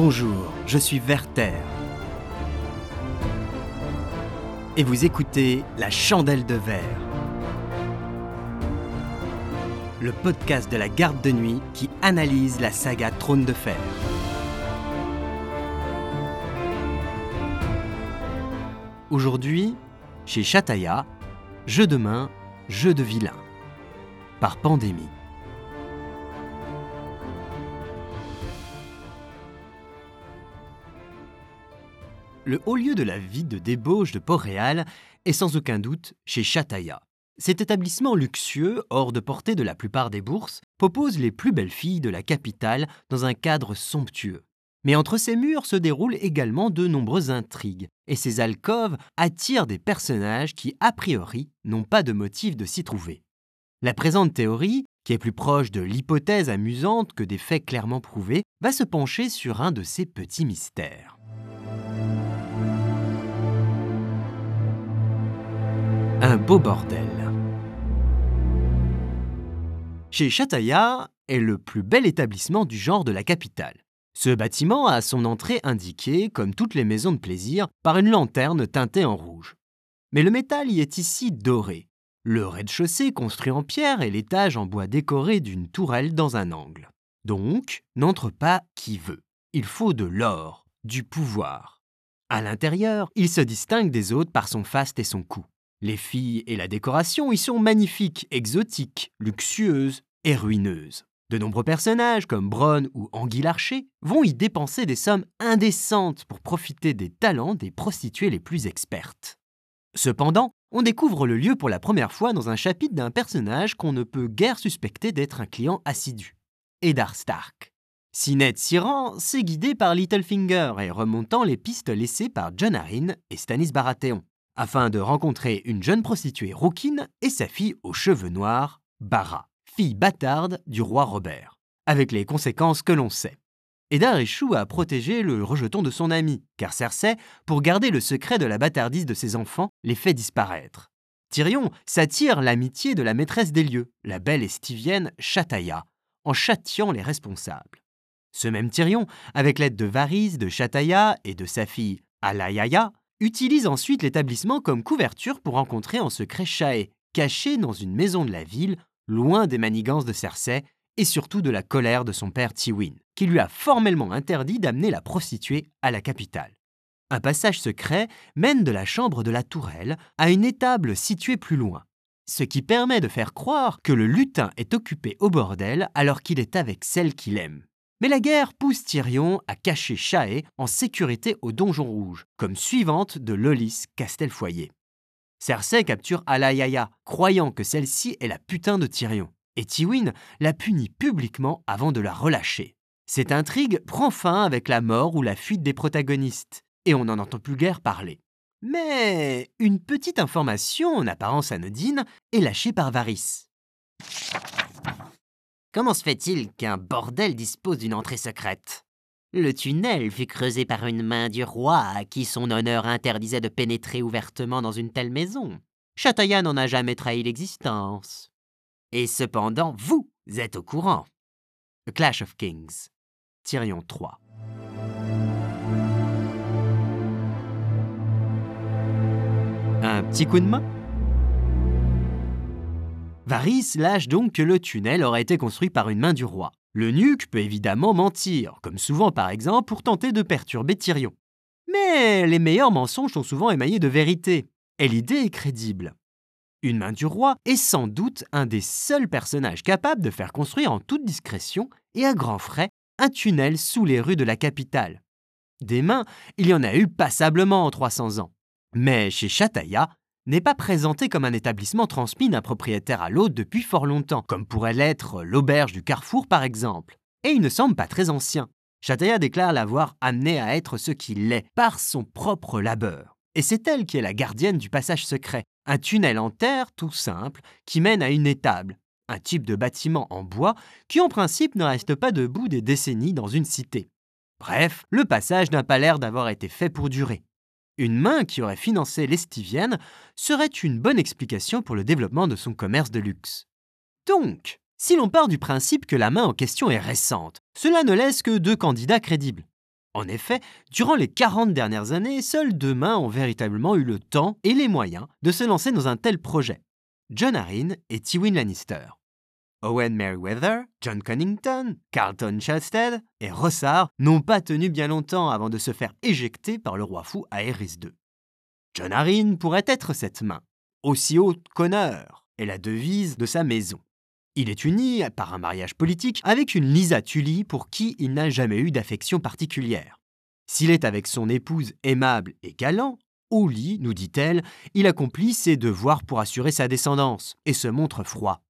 Bonjour, je suis Werther. Et vous écoutez La Chandelle de Verre. Le podcast de la garde de nuit qui analyse la saga Trône de Fer. Aujourd'hui, chez Chataya, jeu de main, jeu de vilain. Par pandémie. Le haut lieu de la vie de débauche de Port-Réal est sans aucun doute chez Chataya. Cet établissement luxueux, hors de portée de la plupart des bourses, propose les plus belles filles de la capitale dans un cadre somptueux. Mais entre ces murs se déroulent également de nombreuses intrigues, et ces alcôves attirent des personnages qui, a priori, n'ont pas de motif de s'y trouver. La présente théorie, qui est plus proche de l'hypothèse amusante que des faits clairement prouvés, va se pencher sur un de ces petits mystères. Un beau bordel. Chez Chataya est le plus bel établissement du genre de la capitale. Ce bâtiment a son entrée indiquée, comme toutes les maisons de plaisir, par une lanterne teintée en rouge. Mais le métal y est ici doré. Le rez-de-chaussée construit en pierre et l'étage en bois décoré d'une tourelle dans un angle. Donc, n'entre pas qui veut. Il faut de l'or, du pouvoir. À l'intérieur, il se distingue des autres par son faste et son cou. Les filles et la décoration y sont magnifiques, exotiques, luxueuses et ruineuses. De nombreux personnages, comme Bronn ou Anguille Larcher, vont y dépenser des sommes indécentes pour profiter des talents des prostituées les plus expertes. Cependant, on découvre le lieu pour la première fois dans un chapitre d'un personnage qu'on ne peut guère suspecter d'être un client assidu, Eddard Stark. Si Ned s'y rend, c'est guidé par Littlefinger et remontant les pistes laissées par John Arryn et Stannis Baratheon, afin de rencontrer une jeune prostituée rouquine et sa fille aux cheveux noirs, Barra, fille bâtarde du roi Robert, avec les conséquences que l'on sait. Eddard échoue à protéger le rejeton de son ami, car Cersei, pour garder le secret de la bâtardise de ses enfants, les fait disparaître. Tyrion s'attire l'amitié de la maîtresse des lieux, la belle estivienne Chataya, en châtiant les responsables. Ce même Tyrion, avec l'aide de Varys, de Chataya et de sa fille Alayaya, utilise ensuite l'établissement comme couverture pour rencontrer en secret Shae, caché dans une maison de la ville, loin des manigances de Cersei et surtout de la colère de son père Tywin, qui lui a formellement interdit d'amener la prostituée à la capitale. Un passage secret mène de la chambre de la tourelle à une étable située plus loin, ce qui permet de faire croire que le lutin est occupé au bordel alors qu'il est avec celle qu'il aime. Mais la guerre pousse Tyrion à cacher Shae en sécurité au Donjon Rouge, comme suivante de Lolis Castelfoyer. Cersei capture Alayaya, croyant que celle-ci est la putain de Tyrion, et Tywin la punit publiquement avant de la relâcher. Cette intrigue prend fin avec la mort ou la fuite des protagonistes, et on n'en entend plus guère parler. Mais une petite information en apparence anodine est lâchée par Varys. Comment se fait-il qu'un bordel dispose d'une entrée secrète? Le tunnel fut creusé par une main du roi à qui son honneur interdisait de pénétrer ouvertement dans une telle maison. Chataya n'en a jamais trahi l'existence. Et cependant, vous êtes au courant. Clash of Kings. Tyrion 3. Un petit coup de main? Varys lâche donc que le tunnel aurait été construit par une main du roi. Le nuque peut évidemment mentir, comme souvent par exemple pour tenter de perturber Tyrion. Mais les meilleurs mensonges sont souvent émaillés de vérité, et l'idée est crédible. Une main du roi est sans doute un des seuls personnages capables de faire construire en toute discrétion et à grands frais un tunnel sous les rues de la capitale. Des mains, il y en a eu passablement en 300 ans. Mais chez Chataya, n'est pas présenté comme un établissement transmis d'un propriétaire à l'autre depuis fort longtemps, comme pourrait l'être l'auberge du Carrefour par exemple. Et il ne semble pas très ancien. Chataya déclare l'avoir amené à être ce qu'il est par son propre labeur. Et c'est elle qui est la gardienne du passage secret, un tunnel en terre tout simple qui mène à une étable, un type de bâtiment en bois qui en principe ne reste pas debout des décennies dans une cité. Bref, le passage n'a pas l'air d'avoir été fait pour durer. Une main qui aurait financé l'Estivienne serait une bonne explication pour le développement de son commerce de luxe. Donc, si l'on part du principe que la main en question est récente, cela ne laisse que deux candidats crédibles. En effet, durant les 40 dernières années, seuls deux mains ont véritablement eu le temps et les moyens de se lancer dans un tel projet. John Arryn et Tywin Lannister. Owen Merriweather, John Connington, Carlton Chalstead et Rossard n'ont pas tenu bien longtemps avant de se faire éjecter par le roi fou Aerys II. John Arryn pourrait être cette main, aussi haute qu'honneur, est la devise de sa maison. Il est uni par un mariage politique avec une Lisa Tully pour qui il n'a jamais eu d'affection particulière. S'il est avec son épouse aimable et galant, au lit, nous dit-elle, il accomplit ses devoirs pour assurer sa descendance et se montre froid.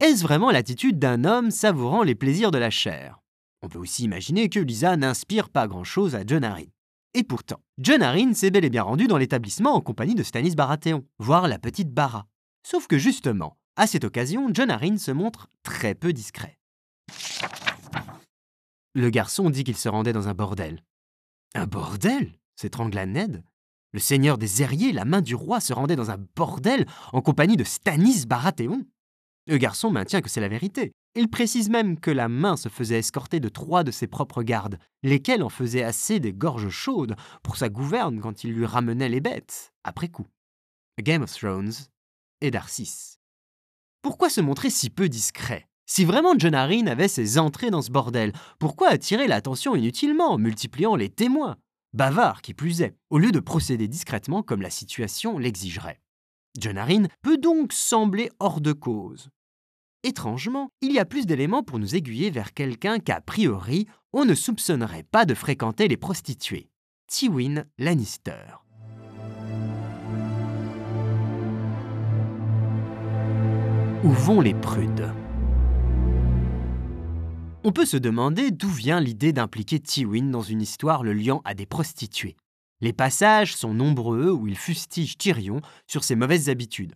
Est-ce vraiment l'attitude d'un homme savourant les plaisirs de la chair? On peut aussi imaginer que Lisa n'inspire pas grand-chose à John Arryn. Et pourtant, John Arryn s'est bel et bien rendu dans l'établissement en compagnie de Stannis Baratheon, voire la petite Bara. Sauf que justement, à cette occasion, John Arryn se montre très peu discret. Le garçon dit qu'il se rendait dans un bordel. Un bordel? s'étrangla Ned. Le seigneur des Airiers, la main du roi, se rendait dans un bordel en compagnie de Stannis Baratheon? Le garçon maintient que c'est la vérité. Il précise même que la main se faisait escorter de trois de ses propres gardes, lesquels en faisaient assez des gorges chaudes pour sa gouverne quand il lui ramenait les bêtes, après coup. Game of Thrones et Darcis. Pourquoi se montrer si peu discret? Si vraiment John Arryn avait ses entrées dans ce bordel, pourquoi attirer l'attention inutilement, multipliant les témoins? Bavard qui plus est, au lieu de procéder discrètement comme la situation l'exigerait. John Arryn peut donc sembler hors de cause. Étrangement, il y a plus d'éléments pour nous aiguiller vers quelqu'un qu'a priori on ne soupçonnerait pas de fréquenter les prostituées. Tywin Lannister. Où vont les prudes? On peut se demander d'où vient l'idée d'impliquer Tywin dans une histoire le liant à des prostituées. Les passages sont nombreux où il fustige Tyrion sur ses mauvaises habitudes.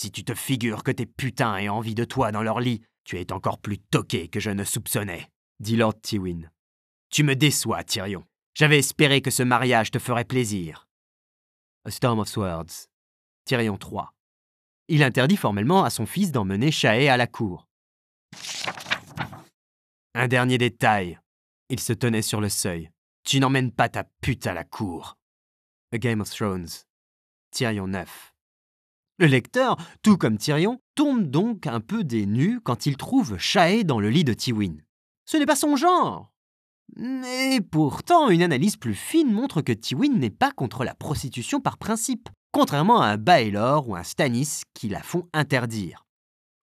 Si tu te figures que tes putains aient envie de toi dans leur lit, tu es encore plus toqué que je ne soupçonnais, dit Lord Tywin. Tu me déçois, Tyrion. J'avais espéré que ce mariage te ferait plaisir. A Storm of Swords. Tyrion 3. Il interdit formellement à son fils d'emmener Shae à la cour. Un dernier détail. Il se tenait sur le seuil. Tu n'emmènes pas ta pute à la cour. A Game of Thrones. Tyrion 9. Le lecteur, tout comme Tyrion, tombe donc un peu dénu quand il trouve Shae dans le lit de Tywin. Ce n'est pas son genre. Mais pourtant, une analyse plus fine montre que Tywin n'est pas contre la prostitution par principe, contrairement à un Baelor ou un Stannis qui la font interdire.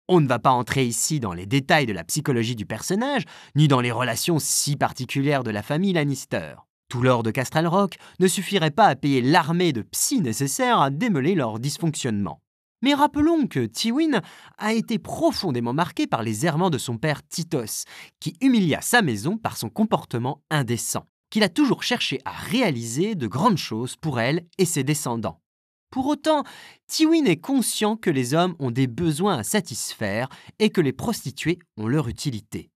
On ne va pas entrer ici dans les détails de la psychologie du personnage, ni dans les relations si particulières de la famille Lannister. Tout l'or de Castral Rock ne suffirait pas à payer l'armée de psy nécessaire à démêler leur dysfonctionnement. Mais rappelons que Tywin a été profondément marqué par les errements de son père Titos, qui humilia sa maison par son comportement indécent, qu'il a toujours cherché à réaliser de grandes choses pour elle et ses descendants. Pour autant, Tywin est conscient que les hommes ont des besoins à satisfaire et que les prostituées ont leur utilité.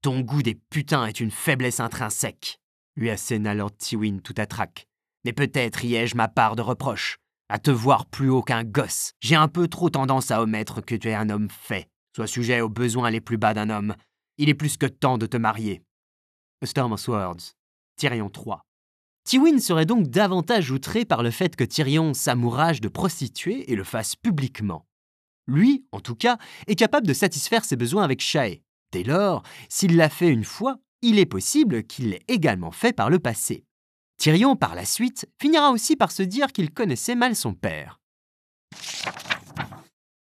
Ton goût des putains est une faiblesse intrinsèque, lui asséna Lord Tywin tout à trac. Mais peut-être y ai-je ma part de reproche. À te voir plus haut qu'un gosse, j'ai un peu trop tendance à omettre que tu es un homme fait. Sois sujet aux besoins les plus bas d'un homme. Il est plus que temps de te marier. A Storm of Swords, Tyrion 3. Tywin serait donc davantage outré par le fait que Tyrion s'amourage de prostituées et le fasse publiquement. Lui, en tout cas, est capable de satisfaire ses besoins avec Shae. Dès lors, s'il l'a fait une fois, il est possible qu'il l'ait également fait par le passé. Tyrion, par la suite, finira aussi par se dire qu'il connaissait mal son père.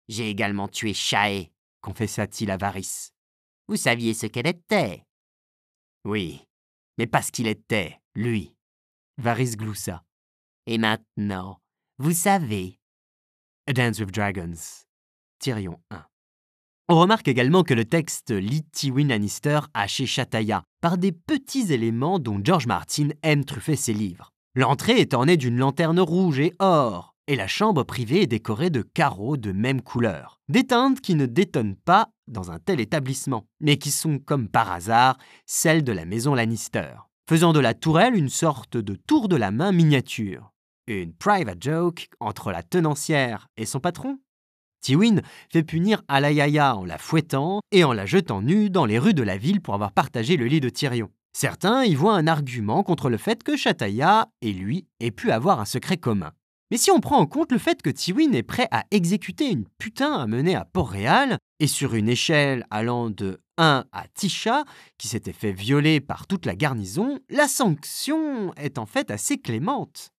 J'ai également tué Shae, confessa-t-il à Varys. Vous saviez ce qu'elle était Oui, mais pas ce qu'il était, lui. Varys gloussa. Et maintenant, vous savez. A Dance with Dragons. Tyrion 1. On remarque également que le texte lit Tywin Lannister à chez Chataya par des petits éléments dont George Martin aime truffer ses livres. L'entrée est ornée d'une lanterne rouge et or, et la chambre privée est décorée de carreaux de même couleur. Des teintes qui ne détonnent pas dans un tel établissement, mais qui sont comme par hasard celles de la maison Lannister, faisant de la tourelle une sorte de tour de la main miniature. Une private joke entre la tenancière et son patron? Tiwin fait punir Alayaya en la fouettant et en la jetant nue dans les rues de la ville pour avoir partagé le lit de Tyrion. Certains y voient un argument contre le fait que Shataya et lui aient pu avoir un secret commun. Mais si on prend en compte le fait que Tiwin est prêt à exécuter une putain à mener à Port-Réal, et sur une échelle allant de 1 à Tisha, qui s'était fait violer par toute la garnison, la sanction est en fait assez clémente.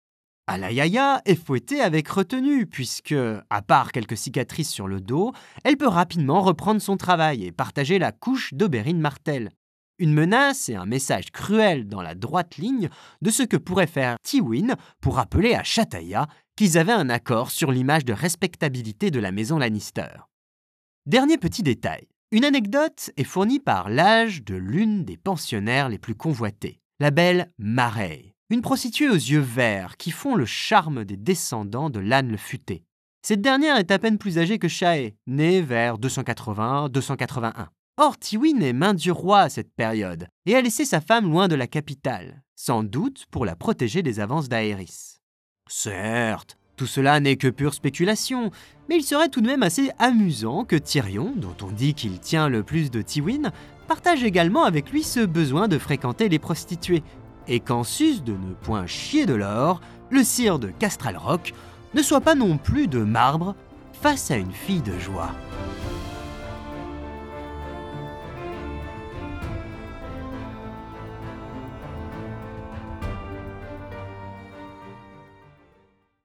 Alayaya est fouettée avec retenue, puisque, à part quelques cicatrices sur le dos, elle peut rapidement reprendre son travail et partager la couche d'Oberyn Martel. Une menace et un message cruel dans la droite ligne de ce que pourrait faire Tywin pour rappeler à Chataya qu'ils avaient un accord sur l'image de respectabilité de la maison Lannister. Dernier petit détail. Une anecdote est fournie par l'âge de l'une des pensionnaires les plus convoitées, la belle Marey, une prostituée aux yeux verts qui font le charme des descendants de l'âne le futé. Cette dernière est à peine plus âgée que Shae, née vers 280-281. Or, Tywin est main du roi à cette période et a laissé sa femme loin de la capitale, sans doute pour la protéger des avances d'Aerys. Certes, tout cela n'est que pure spéculation, mais il serait tout de même assez amusant que Tyrion, dont on dit qu'il tient le plus de Tywin, partage également avec lui ce besoin de fréquenter les prostituées, et qu'en sus de ne point chier de l'or, le sire de Castral Rock ne soit pas non plus de marbre face à une fille de joie.